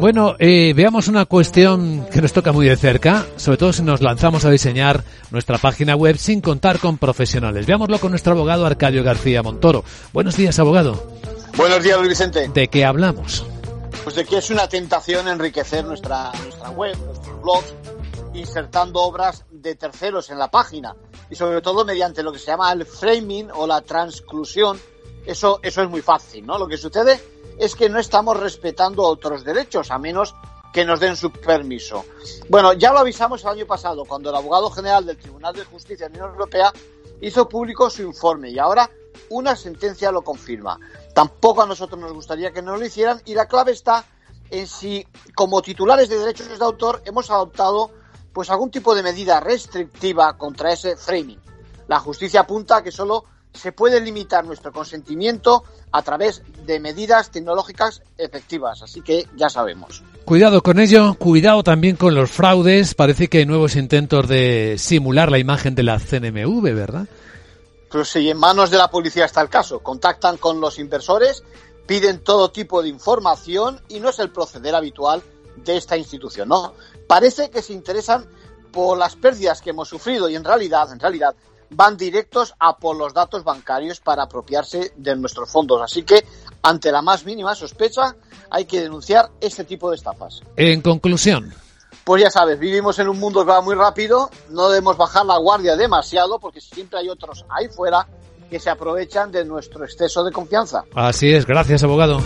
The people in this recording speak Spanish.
Bueno, eh, veamos una cuestión que nos toca muy de cerca, sobre todo si nos lanzamos a diseñar nuestra página web sin contar con profesionales. Veámoslo con nuestro abogado Arcadio García Montoro. Buenos días, abogado. Buenos días, Luis Vicente. ¿De qué hablamos? Pues de que es una tentación enriquecer nuestra, nuestra web, nuestros blogs, insertando obras de terceros en la página y sobre todo mediante lo que se llama el framing o la transclusión. Eso, eso es muy fácil, ¿no? Lo que sucede es que no estamos respetando otros derechos, a menos que nos den su permiso. Bueno, ya lo avisamos el año pasado, cuando el abogado general del Tribunal de Justicia de la Unión Europea hizo público su informe y ahora una sentencia lo confirma. Tampoco a nosotros nos gustaría que nos lo hicieran y la clave está en si como titulares de derechos de autor hemos adoptado pues algún tipo de medida restrictiva contra ese framing. La justicia apunta a que solo se puede limitar nuestro consentimiento a través de medidas tecnológicas efectivas. Así que ya sabemos. Cuidado con ello, cuidado también con los fraudes. Parece que hay nuevos intentos de simular la imagen de la CNMV, ¿verdad? Pues sí, en manos de la policía está el caso. Contactan con los inversores, piden todo tipo de información y no es el proceder habitual de esta institución, ¿no? Parece que se interesan por las pérdidas que hemos sufrido y en realidad, en realidad, van directos a por los datos bancarios para apropiarse de nuestros fondos. Así que, ante la más mínima sospecha, hay que denunciar este tipo de estafas. En conclusión. Pues ya sabes, vivimos en un mundo que va muy rápido, no debemos bajar la guardia demasiado porque siempre hay otros ahí fuera que se aprovechan de nuestro exceso de confianza. Así es, gracias abogado.